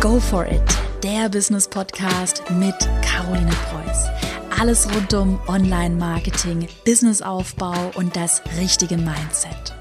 Go for it, der Business Podcast mit Caroline Preuß. Alles rund um Online-Marketing, Businessaufbau und das richtige Mindset.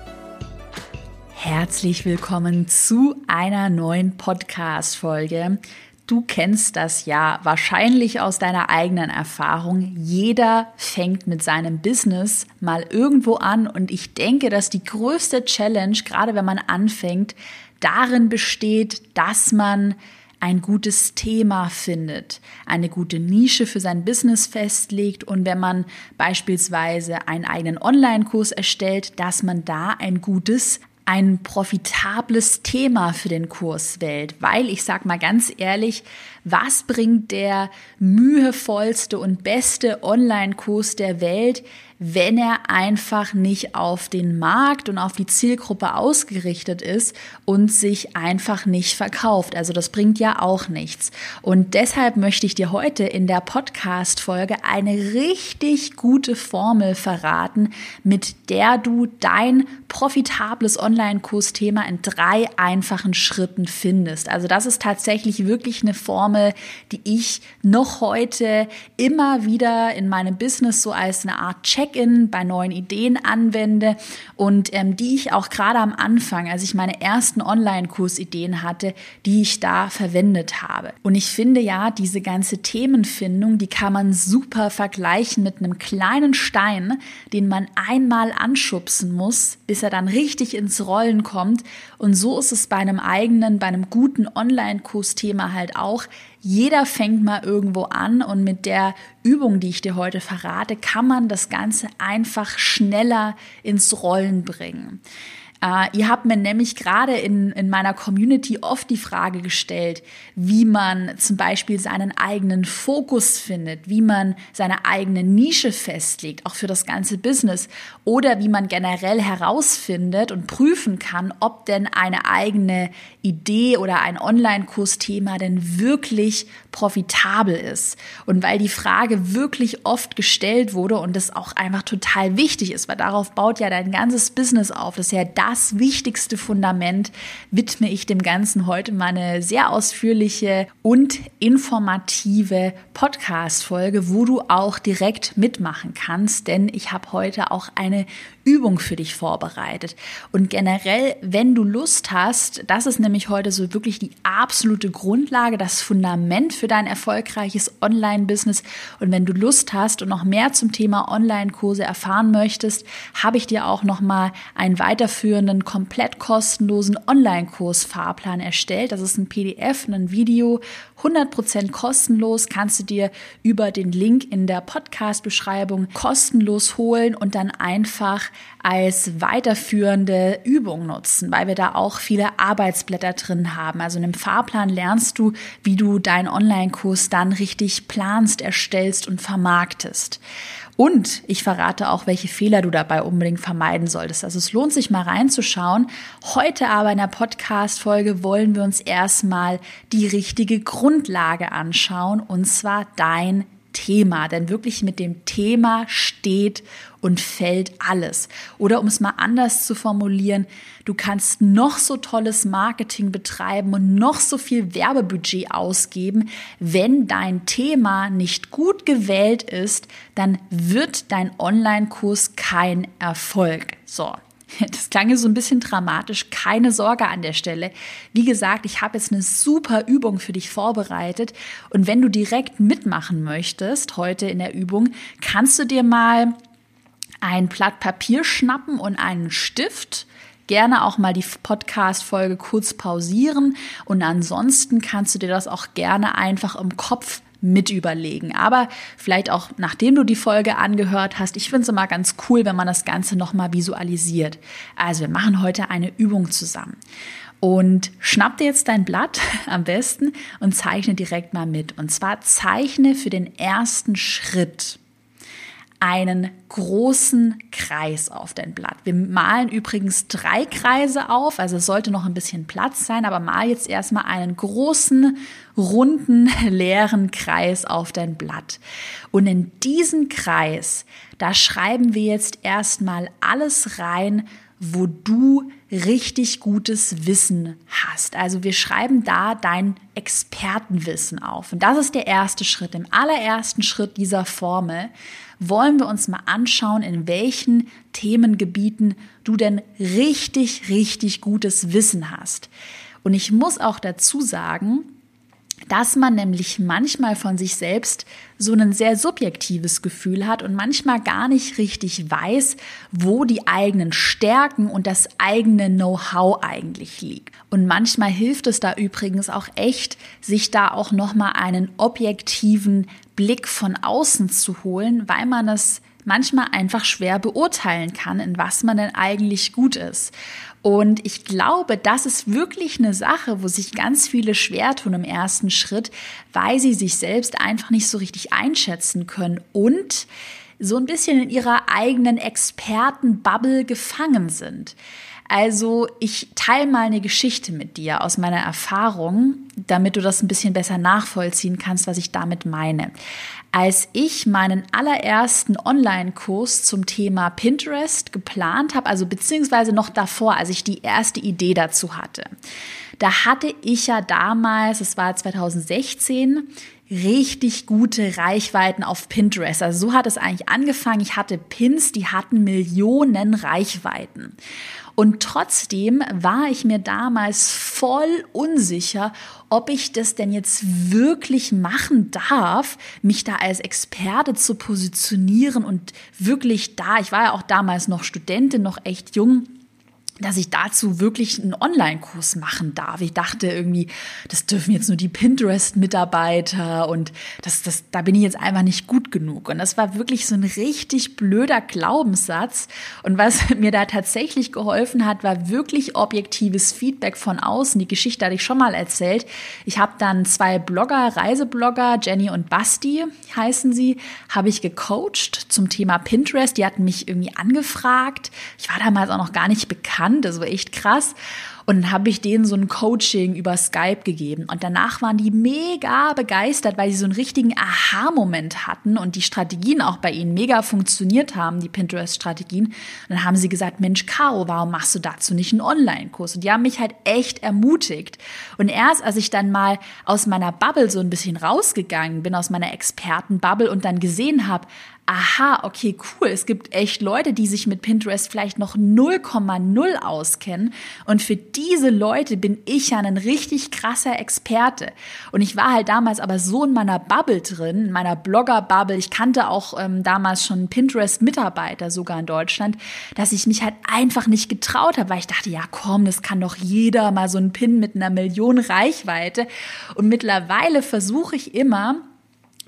Herzlich willkommen zu einer neuen Podcast-Folge. Du kennst das ja wahrscheinlich aus deiner eigenen Erfahrung. Jeder fängt mit seinem Business mal irgendwo an und ich denke, dass die größte Challenge, gerade wenn man anfängt, darin besteht, dass man ein gutes Thema findet, eine gute Nische für sein Business festlegt und wenn man beispielsweise einen eigenen Online-Kurs erstellt, dass man da ein gutes ein profitables Thema für den Kurs wählt, weil ich sag mal ganz ehrlich, was bringt der mühevollste und beste Online-Kurs der Welt, wenn er einfach nicht auf den Markt und auf die Zielgruppe ausgerichtet ist und sich einfach nicht verkauft. Also das bringt ja auch nichts. Und deshalb möchte ich dir heute in der Podcast-Folge eine richtig gute Formel verraten, mit der du dein profitables Online-Kursthema in drei einfachen Schritten findest. Also das ist tatsächlich wirklich eine Formel, die ich noch heute immer wieder in meinem Business so als eine Art Check Check-in bei neuen Ideen anwende und ähm, die ich auch gerade am Anfang, als ich meine ersten Online-Kursideen hatte, die ich da verwendet habe. Und ich finde ja, diese ganze Themenfindung, die kann man super vergleichen mit einem kleinen Stein, den man einmal anschubsen muss, bis er dann richtig ins Rollen kommt. Und so ist es bei einem eigenen, bei einem guten Online-Kursthema halt auch. Jeder fängt mal irgendwo an und mit der Übung, die ich dir heute verrate, kann man das Ganze einfach schneller ins Rollen bringen. Äh, ihr habt mir nämlich gerade in, in meiner Community oft die Frage gestellt, wie man zum Beispiel seinen eigenen Fokus findet, wie man seine eigene Nische festlegt, auch für das ganze Business, oder wie man generell herausfindet und prüfen kann, ob denn eine eigene Idee oder ein Online-Kursthema denn wirklich profitabel ist. Und weil die Frage wirklich oft gestellt wurde und das auch einfach total wichtig ist, weil darauf baut ja dein ganzes Business auf, das ist ja das wichtigste Fundament, widme ich dem Ganzen heute mal eine sehr ausführliche und informative Podcast-Folge, wo du auch direkt mitmachen kannst, denn ich habe heute auch eine Übung für dich vorbereitet. Und generell, wenn du Lust hast, das ist nämlich heute so wirklich die absolute Grundlage, das Fundament für dein erfolgreiches Online-Business. Und wenn du Lust hast und noch mehr zum Thema Online-Kurse erfahren möchtest, habe ich dir auch noch mal einen komplett kostenlosen Online-Kurs-Fahrplan erstellt. Das ist ein PDF, ein Video, 100% kostenlos, kannst du dir über den Link in der Podcast-Beschreibung kostenlos holen und dann einfach als weiterführende Übung nutzen, weil wir da auch viele Arbeitsblätter drin haben. Also in einem Fahrplan lernst du, wie du deinen Online-Kurs dann richtig planst, erstellst und vermarktest. Und ich verrate auch, welche Fehler du dabei unbedingt vermeiden solltest. Also es lohnt sich mal reinzuschauen. Heute aber in der Podcast-Folge wollen wir uns erstmal die richtige Grundlage anschauen, und zwar dein Thema, denn wirklich mit dem Thema steht und fällt alles. Oder um es mal anders zu formulieren, du kannst noch so tolles Marketing betreiben und noch so viel Werbebudget ausgeben. Wenn dein Thema nicht gut gewählt ist, dann wird dein Online-Kurs kein Erfolg. So. Das klang so ein bisschen dramatisch. Keine Sorge an der Stelle. Wie gesagt, ich habe jetzt eine super Übung für dich vorbereitet. Und wenn du direkt mitmachen möchtest, heute in der Übung, kannst du dir mal ein Blatt Papier schnappen und einen Stift gerne auch mal die Podcast-Folge kurz pausieren und ansonsten kannst du dir das auch gerne einfach im Kopf mit überlegen. Aber vielleicht auch nachdem du die Folge angehört hast, ich finde es immer ganz cool, wenn man das Ganze nochmal visualisiert. Also wir machen heute eine Übung zusammen. Und schnapp dir jetzt dein Blatt am besten und zeichne direkt mal mit. Und zwar zeichne für den ersten Schritt einen großen Kreis auf dein Blatt. Wir malen übrigens drei Kreise auf, also es sollte noch ein bisschen Platz sein, aber mal jetzt erstmal einen großen, runden, leeren Kreis auf dein Blatt. Und in diesen Kreis, da schreiben wir jetzt erstmal alles rein, wo du richtig gutes Wissen hast. Also wir schreiben da dein Expertenwissen auf. Und das ist der erste Schritt. Im allerersten Schritt dieser Formel wollen wir uns mal anschauen, in welchen Themengebieten du denn richtig, richtig gutes Wissen hast. Und ich muss auch dazu sagen, dass man nämlich manchmal von sich selbst so ein sehr subjektives Gefühl hat und manchmal gar nicht richtig weiß, wo die eigenen Stärken und das eigene Know-how eigentlich liegt. Und manchmal hilft es da übrigens auch echt, sich da auch noch mal einen objektiven Blick von außen zu holen, weil man es manchmal einfach schwer beurteilen kann, in was man denn eigentlich gut ist. Und ich glaube, das ist wirklich eine Sache, wo sich ganz viele schwer tun im ersten Schritt, weil sie sich selbst einfach nicht so richtig einschätzen können. Und so ein bisschen in ihrer eigenen Expertenbubble gefangen sind. Also ich teile mal eine Geschichte mit dir aus meiner Erfahrung, damit du das ein bisschen besser nachvollziehen kannst, was ich damit meine. Als ich meinen allerersten Online-Kurs zum Thema Pinterest geplant habe, also beziehungsweise noch davor, als ich die erste Idee dazu hatte, da hatte ich ja damals, es war 2016, richtig gute Reichweiten auf Pinterest. Also so hat es eigentlich angefangen. Ich hatte Pins, die hatten Millionen Reichweiten. Und trotzdem war ich mir damals voll unsicher, ob ich das denn jetzt wirklich machen darf, mich da als Experte zu positionieren und wirklich da, ich war ja auch damals noch Studentin, noch echt jung, dass ich dazu wirklich einen Online-Kurs machen darf. Ich dachte irgendwie, das dürfen jetzt nur die Pinterest-Mitarbeiter und das, das, da bin ich jetzt einfach nicht gut genug. Und das war wirklich so ein richtig blöder Glaubenssatz. Und was mir da tatsächlich geholfen hat, war wirklich objektives Feedback von außen. Die Geschichte hatte ich schon mal erzählt. Ich habe dann zwei Blogger, Reiseblogger, Jenny und Basti heißen sie, habe ich gecoacht zum Thema Pinterest. Die hatten mich irgendwie angefragt. Ich war damals auch noch gar nicht bekannt gekannt, das war echt krass. Und dann habe ich denen so ein Coaching über Skype gegeben. Und danach waren die mega begeistert, weil sie so einen richtigen Aha-Moment hatten und die Strategien auch bei ihnen mega funktioniert haben, die Pinterest-Strategien. Dann haben sie gesagt, Mensch, Caro, warum machst du dazu nicht einen Online-Kurs? Und die haben mich halt echt ermutigt. Und erst als ich dann mal aus meiner Bubble so ein bisschen rausgegangen bin, aus meiner Experten-Bubble und dann gesehen habe, aha, okay, cool, es gibt echt Leute, die sich mit Pinterest vielleicht noch 0,0 auskennen. Und für diese Leute bin ich ja ein richtig krasser Experte. Und ich war halt damals aber so in meiner Bubble drin, in meiner Blogger-Bubble. Ich kannte auch ähm, damals schon Pinterest-Mitarbeiter sogar in Deutschland, dass ich mich halt einfach nicht getraut habe, weil ich dachte, ja komm, das kann doch jeder mal so ein Pin mit einer Million Reichweite. Und mittlerweile versuche ich immer,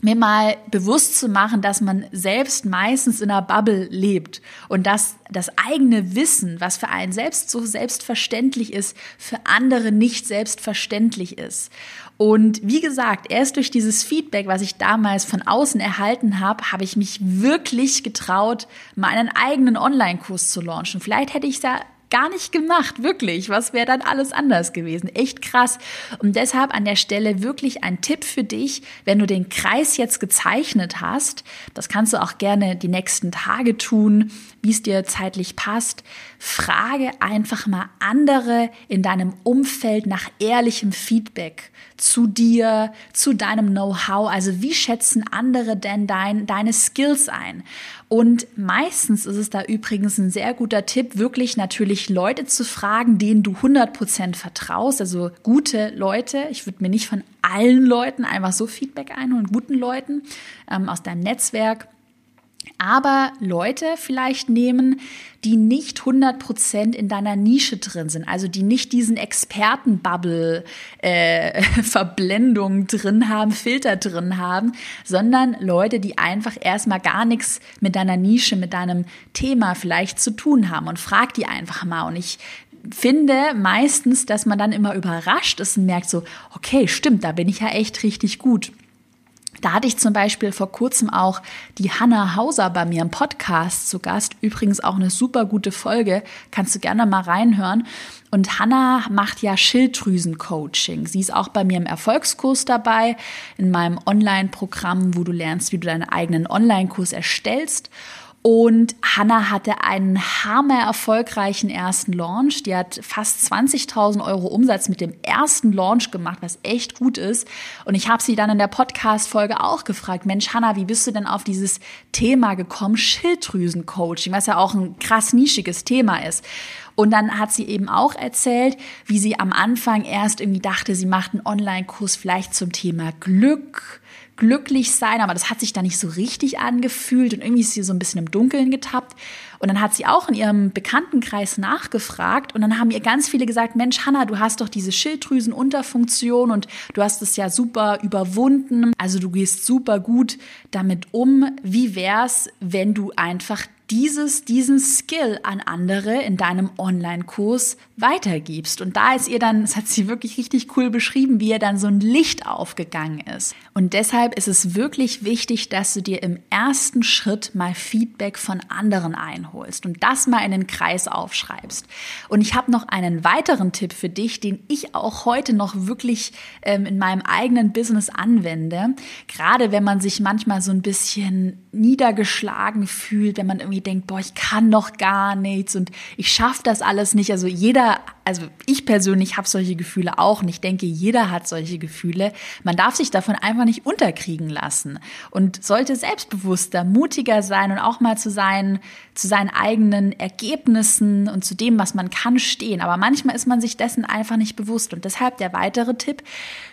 mir mal bewusst zu machen, dass man selbst meistens in einer Bubble lebt und dass das eigene Wissen, was für einen selbst so selbstverständlich ist, für andere nicht selbstverständlich ist. Und wie gesagt, erst durch dieses Feedback, was ich damals von außen erhalten habe, habe ich mich wirklich getraut, meinen eigenen Online-Kurs zu launchen. Vielleicht hätte ich es ja gar nicht gemacht, wirklich. Was wäre dann alles anders gewesen? Echt krass. Und deshalb an der Stelle wirklich ein Tipp für dich, wenn du den Kreis jetzt gezeichnet hast, das kannst du auch gerne die nächsten Tage tun, wie es dir zeitlich passt. Frage einfach mal andere in deinem Umfeld nach ehrlichem Feedback zu dir, zu deinem Know-how. Also wie schätzen andere denn dein, deine Skills ein? Und meistens ist es da übrigens ein sehr guter Tipp, wirklich natürlich Leute zu fragen, denen du 100% vertraust, also gute Leute. Ich würde mir nicht von allen Leuten einfach so Feedback einholen, guten Leuten ähm, aus deinem Netzwerk aber Leute vielleicht nehmen, die nicht 100% in deiner Nische drin sind, also die nicht diesen Expertenbubble-Verblendung äh, drin haben, Filter drin haben, sondern Leute, die einfach erstmal gar nichts mit deiner Nische, mit deinem Thema vielleicht zu tun haben und frag die einfach mal. Und ich finde meistens, dass man dann immer überrascht ist und merkt so, okay, stimmt, da bin ich ja echt richtig gut. Da hatte ich zum Beispiel vor kurzem auch die Hanna Hauser bei mir im Podcast zu Gast. Übrigens auch eine super gute Folge. Kannst du gerne mal reinhören. Und Hanna macht ja Schilddrüsen-Coaching. Sie ist auch bei mir im Erfolgskurs dabei, in meinem Online-Programm, wo du lernst, wie du deinen eigenen Online-Kurs erstellst. Und Hannah hatte einen hammer erfolgreichen ersten Launch. Die hat fast 20.000 Euro Umsatz mit dem ersten Launch gemacht, was echt gut ist. Und ich habe sie dann in der Podcast-Folge auch gefragt, Mensch, Hannah, wie bist du denn auf dieses Thema gekommen? Schilddrüsen-Coaching, was ja auch ein krass nischiges Thema ist. Und dann hat sie eben auch erzählt, wie sie am Anfang erst irgendwie dachte, sie macht einen Online-Kurs vielleicht zum Thema Glück, glücklich sein, aber das hat sich da nicht so richtig angefühlt und irgendwie ist sie so ein bisschen im Dunkeln getappt. Und dann hat sie auch in ihrem Bekanntenkreis nachgefragt und dann haben ihr ganz viele gesagt, Mensch, Hanna, du hast doch diese Schilddrüsenunterfunktion und du hast es ja super überwunden. Also du gehst super gut damit um. Wie wär's, wenn du einfach dieses, diesen Skill an andere in deinem Online-Kurs weitergibst. Und da ist ihr dann, das hat sie wirklich richtig cool beschrieben, wie ihr dann so ein Licht aufgegangen ist. Und deshalb ist es wirklich wichtig, dass du dir im ersten Schritt mal Feedback von anderen einholst und das mal in den Kreis aufschreibst. Und ich habe noch einen weiteren Tipp für dich, den ich auch heute noch wirklich ähm, in meinem eigenen Business anwende. Gerade wenn man sich manchmal so ein bisschen niedergeschlagen fühlt, wenn man irgendwie denkt, boah, ich kann noch gar nichts und ich schaffe das alles nicht. Also jeder, also ich persönlich habe solche Gefühle auch und ich denke, jeder hat solche Gefühle. Man darf sich davon einfach nicht unterkriegen lassen und sollte selbstbewusster, mutiger sein und auch mal zu seinen, zu seinen eigenen Ergebnissen und zu dem, was man kann, stehen. Aber manchmal ist man sich dessen einfach nicht bewusst und deshalb der weitere Tipp,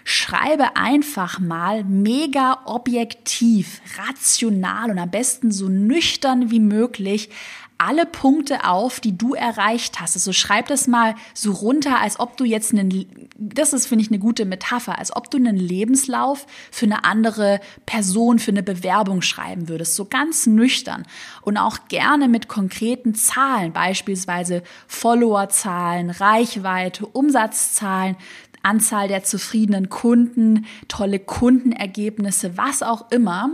schreibe einfach mal mega objektiv, rational und am besten so nüchtern wie möglich alle Punkte auf, die du erreicht hast. Also schreib das mal so runter, als ob du jetzt einen, das ist, finde ich, eine gute Metapher, als ob du einen Lebenslauf für eine andere Person, für eine Bewerbung schreiben würdest. So ganz nüchtern und auch gerne mit konkreten Zahlen, beispielsweise Followerzahlen, Reichweite, Umsatzzahlen, Anzahl der zufriedenen Kunden, tolle Kundenergebnisse, was auch immer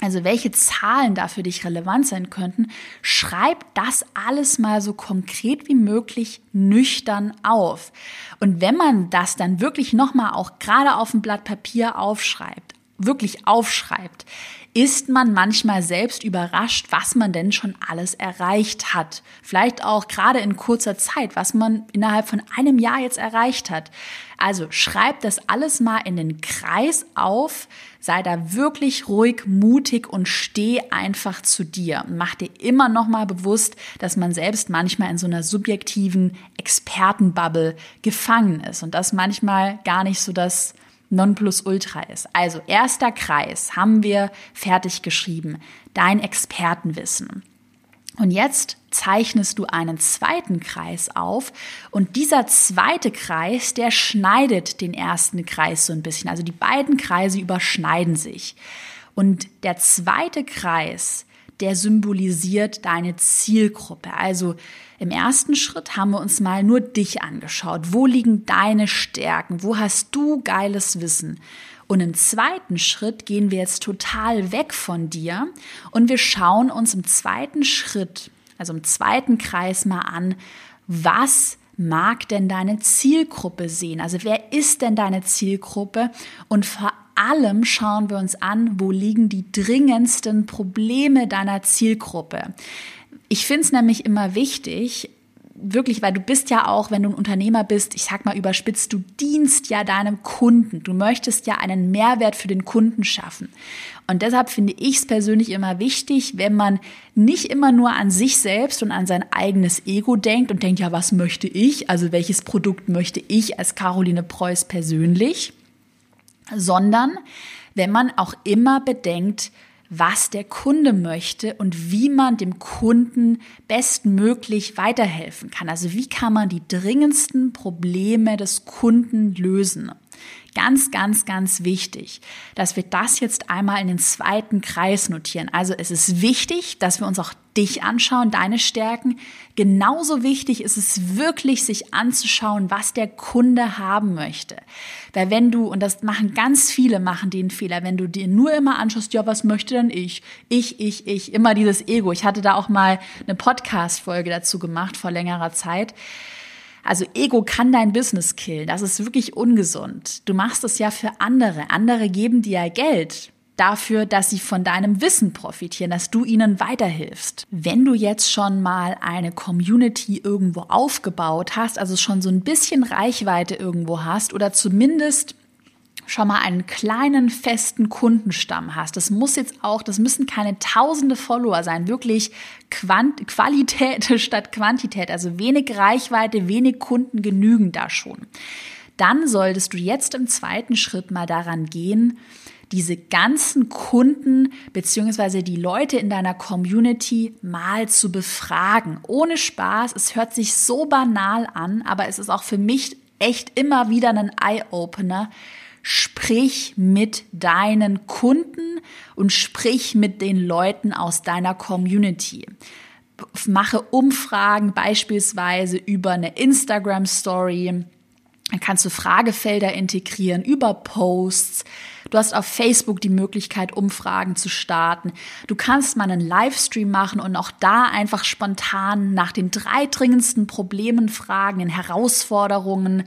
also welche Zahlen da für dich relevant sein könnten, schreib das alles mal so konkret wie möglich nüchtern auf. Und wenn man das dann wirklich nochmal auch gerade auf dem Blatt Papier aufschreibt, wirklich aufschreibt, ist man manchmal selbst überrascht, was man denn schon alles erreicht hat. Vielleicht auch gerade in kurzer Zeit, was man innerhalb von einem Jahr jetzt erreicht hat. Also schreib das alles mal in den Kreis auf, sei da wirklich ruhig, mutig und steh einfach zu dir. Mach dir immer noch mal bewusst, dass man selbst manchmal in so einer subjektiven Expertenbubble gefangen ist und das manchmal gar nicht so das Nonplusultra ist. Also erster Kreis haben wir fertig geschrieben. Dein Expertenwissen. Und jetzt zeichnest du einen zweiten Kreis auf und dieser zweite Kreis, der schneidet den ersten Kreis so ein bisschen. Also die beiden Kreise überschneiden sich. Und der zweite Kreis, der symbolisiert deine Zielgruppe. Also im ersten Schritt haben wir uns mal nur dich angeschaut. Wo liegen deine Stärken? Wo hast du geiles Wissen? Und im zweiten Schritt gehen wir jetzt total weg von dir und wir schauen uns im zweiten Schritt, also im zweiten Kreis mal an, was mag denn deine Zielgruppe sehen? Also wer ist denn deine Zielgruppe? Und vor allem schauen wir uns an, wo liegen die dringendsten Probleme deiner Zielgruppe. Ich finde es nämlich immer wichtig, wirklich, weil du bist ja auch, wenn du ein Unternehmer bist, ich sag mal überspitzt, du dienst ja deinem Kunden. Du möchtest ja einen Mehrwert für den Kunden schaffen. Und deshalb finde ich es persönlich immer wichtig, wenn man nicht immer nur an sich selbst und an sein eigenes Ego denkt und denkt, ja, was möchte ich? Also welches Produkt möchte ich als Caroline Preuß persönlich? Sondern wenn man auch immer bedenkt, was der Kunde möchte und wie man dem Kunden bestmöglich weiterhelfen kann. Also wie kann man die dringendsten Probleme des Kunden lösen. Ganz, ganz, ganz wichtig, dass wir das jetzt einmal in den zweiten Kreis notieren. Also es ist wichtig, dass wir uns auch dich anschauen, deine Stärken. Genauso wichtig ist es wirklich, sich anzuschauen, was der Kunde haben möchte. Weil wenn du, und das machen ganz viele, machen den Fehler, wenn du dir nur immer anschaust, ja, was möchte denn ich? Ich, ich, ich, immer dieses Ego. Ich hatte da auch mal eine Podcast-Folge dazu gemacht vor längerer Zeit also Ego kann dein Business killen. Das ist wirklich ungesund. Du machst es ja für andere. Andere geben dir ja Geld. dafür, dass sie von deinem Wissen profitieren, dass du ihnen weiterhilfst. Wenn du jetzt schon mal eine Community irgendwo aufgebaut hast, also schon so ein bisschen Reichweite irgendwo hast oder zumindest schon mal einen kleinen festen Kundenstamm hast. Das muss jetzt auch, das müssen keine tausende Follower sein, wirklich Quant Qualität statt Quantität, also wenig Reichweite, wenig Kunden genügen da schon. Dann solltest du jetzt im zweiten Schritt mal daran gehen, diese ganzen Kunden beziehungsweise die Leute in deiner Community mal zu befragen. Ohne Spaß, es hört sich so banal an, aber es ist auch für mich echt immer wieder ein Eye-Opener. Sprich mit deinen Kunden und sprich mit den Leuten aus deiner Community mache Umfragen beispielsweise über eine Instagram Story. Dann kannst du Fragefelder integrieren über Posts. Du hast auf Facebook die Möglichkeit, Umfragen zu starten. Du kannst mal einen Livestream machen und auch da einfach spontan nach den drei dringendsten Problemen fragen, den Herausforderungen.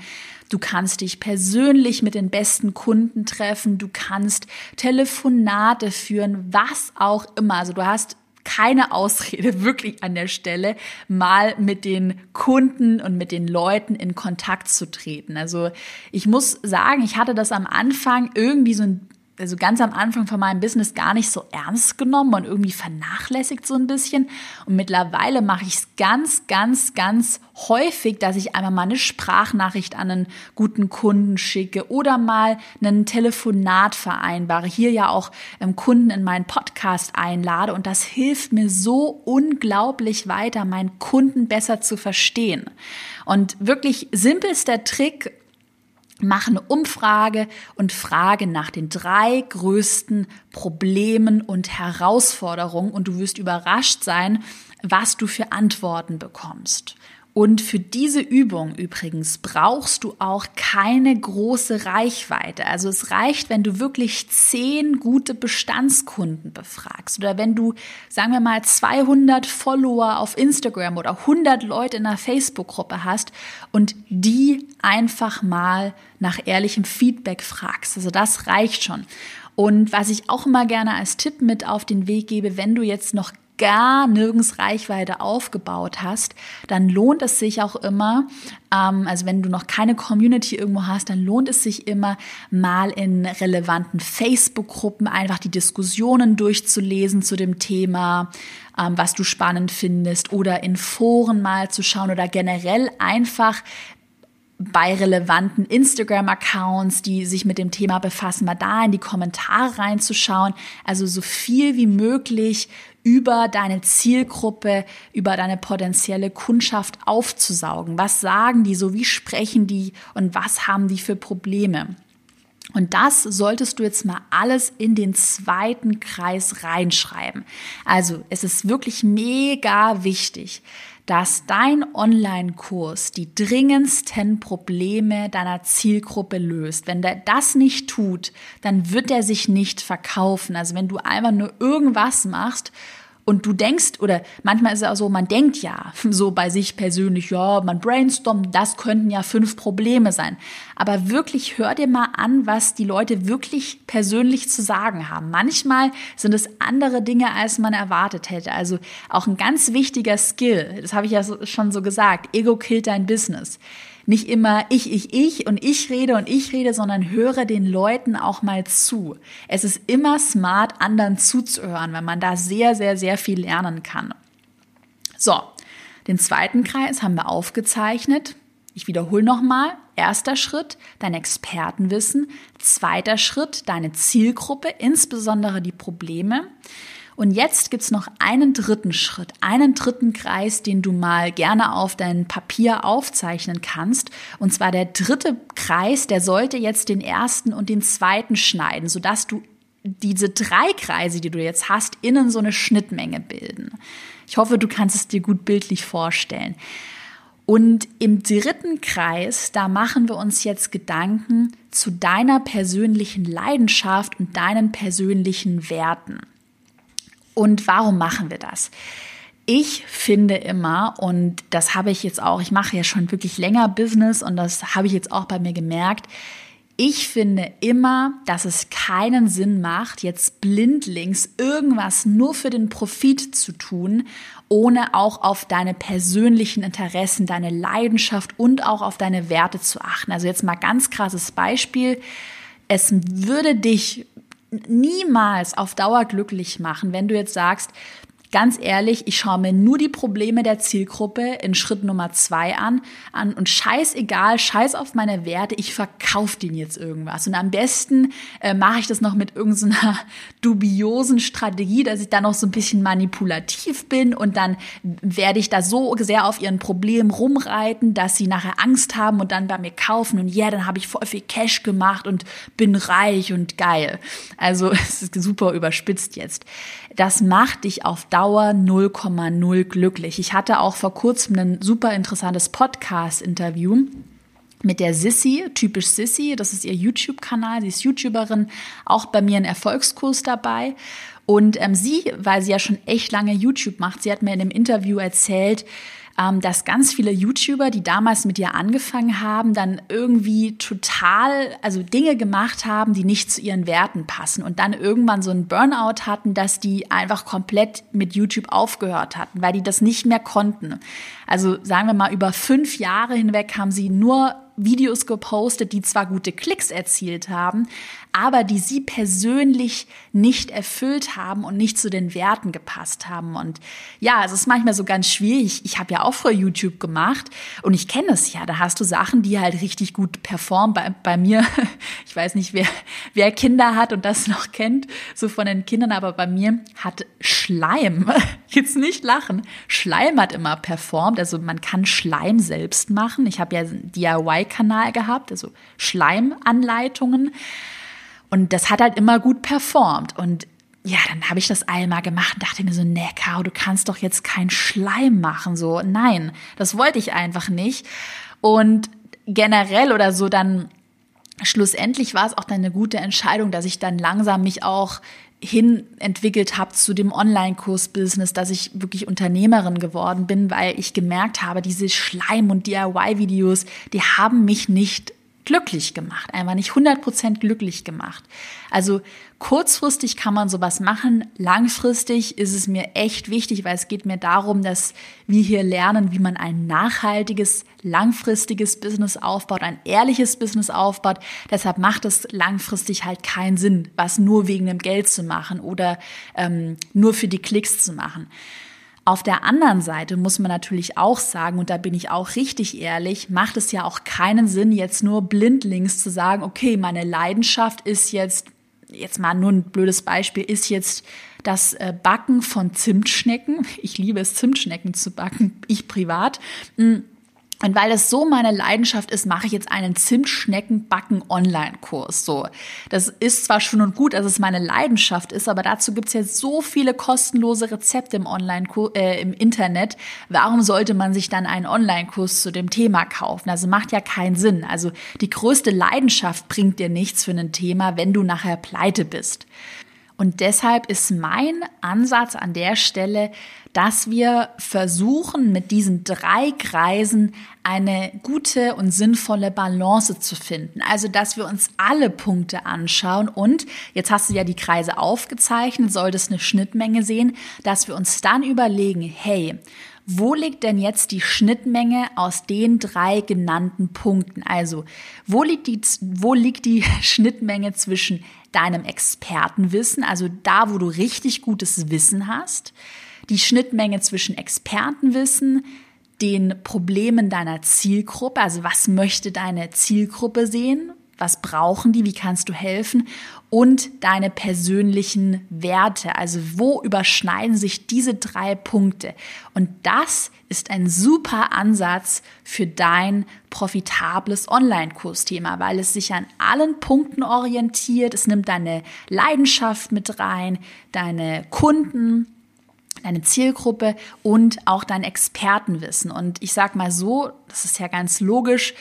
Du kannst dich persönlich mit den besten Kunden treffen. Du kannst Telefonate führen, was auch immer. Also du hast keine Ausrede wirklich an der Stelle, mal mit den Kunden und mit den Leuten in Kontakt zu treten. Also ich muss sagen, ich hatte das am Anfang irgendwie so ein also ganz am Anfang von meinem Business gar nicht so ernst genommen und irgendwie vernachlässigt so ein bisschen. Und mittlerweile mache ich es ganz, ganz, ganz häufig, dass ich einmal mal eine Sprachnachricht an einen guten Kunden schicke oder mal ein Telefonat vereinbare. Hier ja auch ähm, Kunden in meinen Podcast einlade. Und das hilft mir so unglaublich weiter, meinen Kunden besser zu verstehen. Und wirklich simpelster Trick, Mach eine Umfrage und frage nach den drei größten Problemen und Herausforderungen und du wirst überrascht sein, was du für Antworten bekommst. Und für diese Übung übrigens brauchst du auch keine große Reichweite. Also es reicht, wenn du wirklich zehn gute Bestandskunden befragst oder wenn du, sagen wir mal, 200 Follower auf Instagram oder 100 Leute in einer Facebook-Gruppe hast und die einfach mal nach ehrlichem Feedback fragst. Also das reicht schon. Und was ich auch immer gerne als Tipp mit auf den Weg gebe, wenn du jetzt noch gar nirgends Reichweite aufgebaut hast, dann lohnt es sich auch immer, ähm, also wenn du noch keine Community irgendwo hast, dann lohnt es sich immer mal in relevanten Facebook-Gruppen einfach die Diskussionen durchzulesen zu dem Thema, ähm, was du spannend findest oder in Foren mal zu schauen oder generell einfach bei relevanten Instagram-Accounts, die sich mit dem Thema befassen, mal da in die Kommentare reinzuschauen. Also so viel wie möglich über deine Zielgruppe, über deine potenzielle Kundschaft aufzusaugen. Was sagen die so? Wie sprechen die? Und was haben die für Probleme? Und das solltest du jetzt mal alles in den zweiten Kreis reinschreiben. Also es ist wirklich mega wichtig, dass dein Online-Kurs die dringendsten Probleme deiner Zielgruppe löst. Wenn der das nicht tut, dann wird er sich nicht verkaufen. Also wenn du einfach nur irgendwas machst, und du denkst, oder manchmal ist es auch so, man denkt ja so bei sich persönlich, ja, man brainstormt, das könnten ja fünf Probleme sein. Aber wirklich hör dir mal an, was die Leute wirklich persönlich zu sagen haben. Manchmal sind es andere Dinge, als man erwartet hätte. Also auch ein ganz wichtiger Skill, das habe ich ja schon so gesagt, Ego killt dein Business nicht immer ich, ich, ich und ich rede und ich rede, sondern höre den Leuten auch mal zu. Es ist immer smart, anderen zuzuhören, wenn man da sehr, sehr, sehr viel lernen kann. So, den zweiten Kreis haben wir aufgezeichnet. Ich wiederhole nochmal. Erster Schritt, dein Expertenwissen. Zweiter Schritt, deine Zielgruppe, insbesondere die Probleme. Und jetzt gibt's noch einen dritten Schritt, einen dritten Kreis, den du mal gerne auf dein Papier aufzeichnen kannst. Und zwar der dritte Kreis, der sollte jetzt den ersten und den zweiten schneiden, sodass du diese drei Kreise, die du jetzt hast, innen so eine Schnittmenge bilden. Ich hoffe, du kannst es dir gut bildlich vorstellen. Und im dritten Kreis, da machen wir uns jetzt Gedanken zu deiner persönlichen Leidenschaft und deinen persönlichen Werten. Und warum machen wir das? Ich finde immer, und das habe ich jetzt auch, ich mache ja schon wirklich länger Business und das habe ich jetzt auch bei mir gemerkt, Ich finde immer, dass es keinen Sinn macht, jetzt blindlings irgendwas nur für den Profit zu tun, ohne auch auf deine persönlichen Interessen, deine Leidenschaft und auch auf deine Werte zu achten. Also jetzt mal ganz krasses Beispiel. Es würde dich niemals auf Dauer glücklich machen, wenn du jetzt sagst, Ganz ehrlich, ich schaue mir nur die Probleme der Zielgruppe in Schritt Nummer zwei an, an und scheißegal, scheiß auf meine Werte, ich verkaufe denen jetzt irgendwas. Und am besten äh, mache ich das noch mit irgendeiner dubiosen Strategie, dass ich da noch so ein bisschen manipulativ bin und dann werde ich da so sehr auf ihren Problemen rumreiten, dass sie nachher Angst haben und dann bei mir kaufen und ja, dann habe ich voll viel Cash gemacht und bin reich und geil. Also es ist super überspitzt jetzt. Das macht dich auf Dauer 0,0 glücklich. Ich hatte auch vor kurzem ein super interessantes Podcast-Interview mit der Sissy, typisch Sissy, das ist ihr YouTube-Kanal, sie ist YouTuberin, auch bei mir ein Erfolgskurs dabei. Und ähm, sie, weil sie ja schon echt lange YouTube macht, sie hat mir in einem Interview erzählt, dass ganz viele YouTuber, die damals mit ihr angefangen haben, dann irgendwie total, also Dinge gemacht haben, die nicht zu ihren Werten passen und dann irgendwann so einen Burnout hatten, dass die einfach komplett mit YouTube aufgehört hatten, weil die das nicht mehr konnten. Also sagen wir mal, über fünf Jahre hinweg haben sie nur Videos gepostet, die zwar gute Klicks erzielt haben, aber die sie persönlich nicht erfüllt haben und nicht zu den Werten gepasst haben. Und ja, es ist manchmal so ganz schwierig. Ich habe ja auch früher YouTube gemacht und ich kenne es ja. Da hast du Sachen, die halt richtig gut performen. Bei, bei mir, ich weiß nicht, wer, wer Kinder hat und das noch kennt, so von den Kindern, aber bei mir hat Schleim, jetzt nicht lachen, Schleim hat immer performt. Also man kann Schleim selbst machen. Ich habe ja einen DIY-Kanal gehabt, also Schleimanleitungen. Und das hat halt immer gut performt. Und ja, dann habe ich das einmal gemacht und dachte mir so, nee, Caro, du kannst doch jetzt keinen Schleim machen. So, nein, das wollte ich einfach nicht. Und generell oder so dann schlussendlich war es auch dann eine gute Entscheidung, dass ich dann langsam mich auch hin entwickelt habe zu dem Online-Kurs-Business, dass ich wirklich Unternehmerin geworden bin, weil ich gemerkt habe, diese Schleim- und DIY-Videos, die haben mich nicht glücklich gemacht, einfach nicht 100% glücklich gemacht. Also kurzfristig kann man sowas machen, langfristig ist es mir echt wichtig, weil es geht mir darum, dass wir hier lernen, wie man ein nachhaltiges, langfristiges Business aufbaut, ein ehrliches Business aufbaut. Deshalb macht es langfristig halt keinen Sinn, was nur wegen dem Geld zu machen oder ähm, nur für die Klicks zu machen. Auf der anderen Seite muss man natürlich auch sagen, und da bin ich auch richtig ehrlich, macht es ja auch keinen Sinn, jetzt nur blindlings zu sagen, okay, meine Leidenschaft ist jetzt, jetzt mal nur ein blödes Beispiel, ist jetzt das äh, Backen von Zimtschnecken. Ich liebe es, Zimtschnecken zu backen, ich privat. Und weil es so meine Leidenschaft ist, mache ich jetzt einen Zimtschneckenbacken-Online-Kurs. So, das ist zwar schon und gut, dass es meine Leidenschaft ist, aber dazu gibt es jetzt so viele kostenlose Rezepte im Online äh, im Internet. Warum sollte man sich dann einen Online-Kurs zu dem Thema kaufen? Also macht ja keinen Sinn. Also die größte Leidenschaft bringt dir nichts für ein Thema, wenn du nachher pleite bist. Und deshalb ist mein Ansatz an der Stelle, dass wir versuchen, mit diesen drei Kreisen eine gute und sinnvolle Balance zu finden. Also, dass wir uns alle Punkte anschauen und jetzt hast du ja die Kreise aufgezeichnet, solltest eine Schnittmenge sehen, dass wir uns dann überlegen, hey, wo liegt denn jetzt die Schnittmenge aus den drei genannten Punkten? Also, wo liegt die, wo liegt die Schnittmenge zwischen deinem Expertenwissen, also da, wo du richtig gutes Wissen hast, die Schnittmenge zwischen Expertenwissen, den Problemen deiner Zielgruppe, also was möchte deine Zielgruppe sehen, was brauchen die, wie kannst du helfen und deine persönlichen Werte. Also wo überschneiden sich diese drei Punkte? Und das ist ein super Ansatz für dein profitables Online-Kursthema, weil es sich an allen Punkten orientiert. Es nimmt deine Leidenschaft mit rein, deine Kunden, deine Zielgruppe und auch dein Expertenwissen. Und ich sag mal so, das ist ja ganz logisch,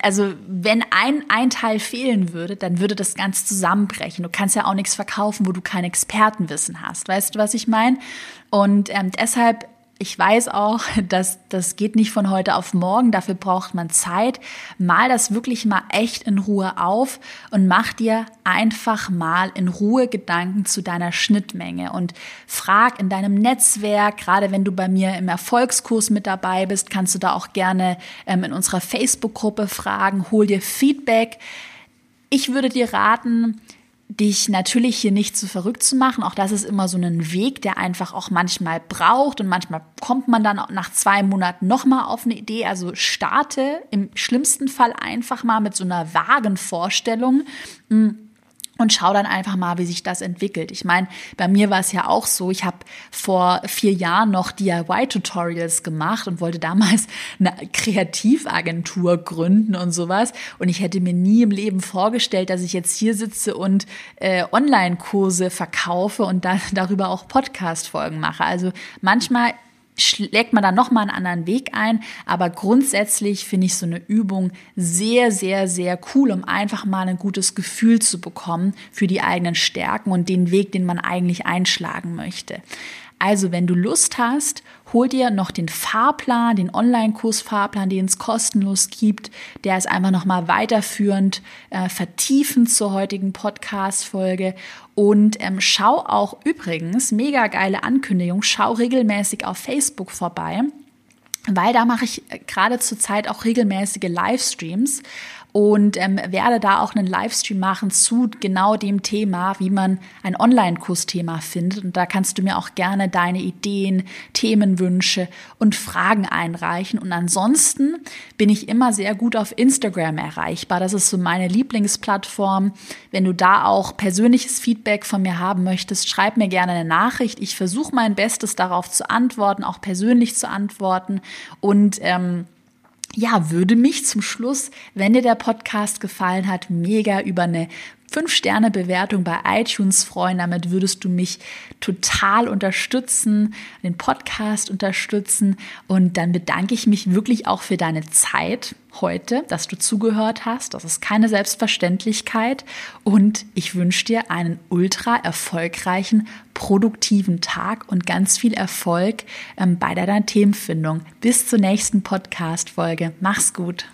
also wenn ein, ein Teil fehlen würde, dann würde das ganz zusammenbrechen. Du kannst ja auch nichts verkaufen, wo du kein Expertenwissen hast. Weißt du, was ich meine? Und ähm, deshalb Ich weiß auch, dass das geht nicht von heute auf morgen. Dafür braucht man Zeit. Mal das wirklich mal echt in Ruhe auf und mach dir einfach mal in Ruhe Gedanken zu deiner Schnittmenge und frag in deinem Netzwerk, gerade wenn du bei mir im Erfolgskurs mit dabei bist, kannst du da auch gerne ähm, in unserer Facebook-Gruppe fragen, hol dir Feedback. Ich würde dir raten, dich natürlich hier nicht zu verrückt zu machen. Auch das ist immer so ein Weg, der einfach auch manchmal braucht und manchmal kommt man dann nach zwei Monaten nochmal auf eine Idee. Also starte im schlimmsten Fall einfach mal mit so einer vagen Vorstellung. Hm, und schau dann einfach mal, wie sich das entwickelt. Ich meine, bei mir war es ja auch so, ich habe vor vier Jahren noch DIY-Tutorials gemacht und wollte damals eine Kreativagentur gründen und sowas. Und ich hätte mir nie im Leben vorgestellt, dass ich jetzt hier sitze und äh, Online-Kurse verkaufe und dann darüber auch Podcast-Folgen mache. Also manchmal schlägt man dann nochmal einen anderen Weg ein. Aber grundsätzlich finde ich so eine Übung sehr, sehr, sehr cool, um einfach mal ein gutes Gefühl zu bekommen für die eigenen Stärken und den Weg, den man eigentlich einschlagen möchte. Also, wenn du Lust hast, hol dir noch den Fahrplan, den Online-Kurs-Fahrplan, den es kostenlos gibt. Der ist einfach nochmal weiterführend, äh, vertiefend zur heutigen Podcast-Folge. Und ähm, schau auch übrigens, mega geile Ankündigung, schau regelmäßig auf Facebook vorbei weil da mache ich äh, gerade zur Zeit auch regelmäßige Livestreams und ähm, werde da auch einen Livestream machen zu genau dem Thema, wie man ein Online-Kursthema findet. Und da kannst du mir auch gerne deine Ideen, Themenwünsche und Fragen einreichen. Und ansonsten bin ich immer sehr gut auf Instagram erreichbar. Das ist so meine Lieblingsplattform. Wenn du da auch persönliches Feedback von mir haben möchtest, schreib mir gerne eine Nachricht. Ich versuche mein Bestes darauf zu antworten, auch persönlich zu antworten. Und ähm, ja, würde mich zum Schluss, wenn dir der Podcast gefallen hat, mega über eine 5-Sterne-Bewertung bei iTunes freuen. Damit würdest du mich total unterstützen, den Podcast unterstützen. Und dann bedanke ich mich wirklich auch für deine Zeit heute, dass du zugehört hast. Das ist keine Selbstverständlichkeit. Und ich wünsche dir einen ultra erfolgreichen, produktiven Tag und ganz viel Erfolg ähm, bei deiner Themenfindung. Bis zur nächsten Podcast-Folge. Mach's gut.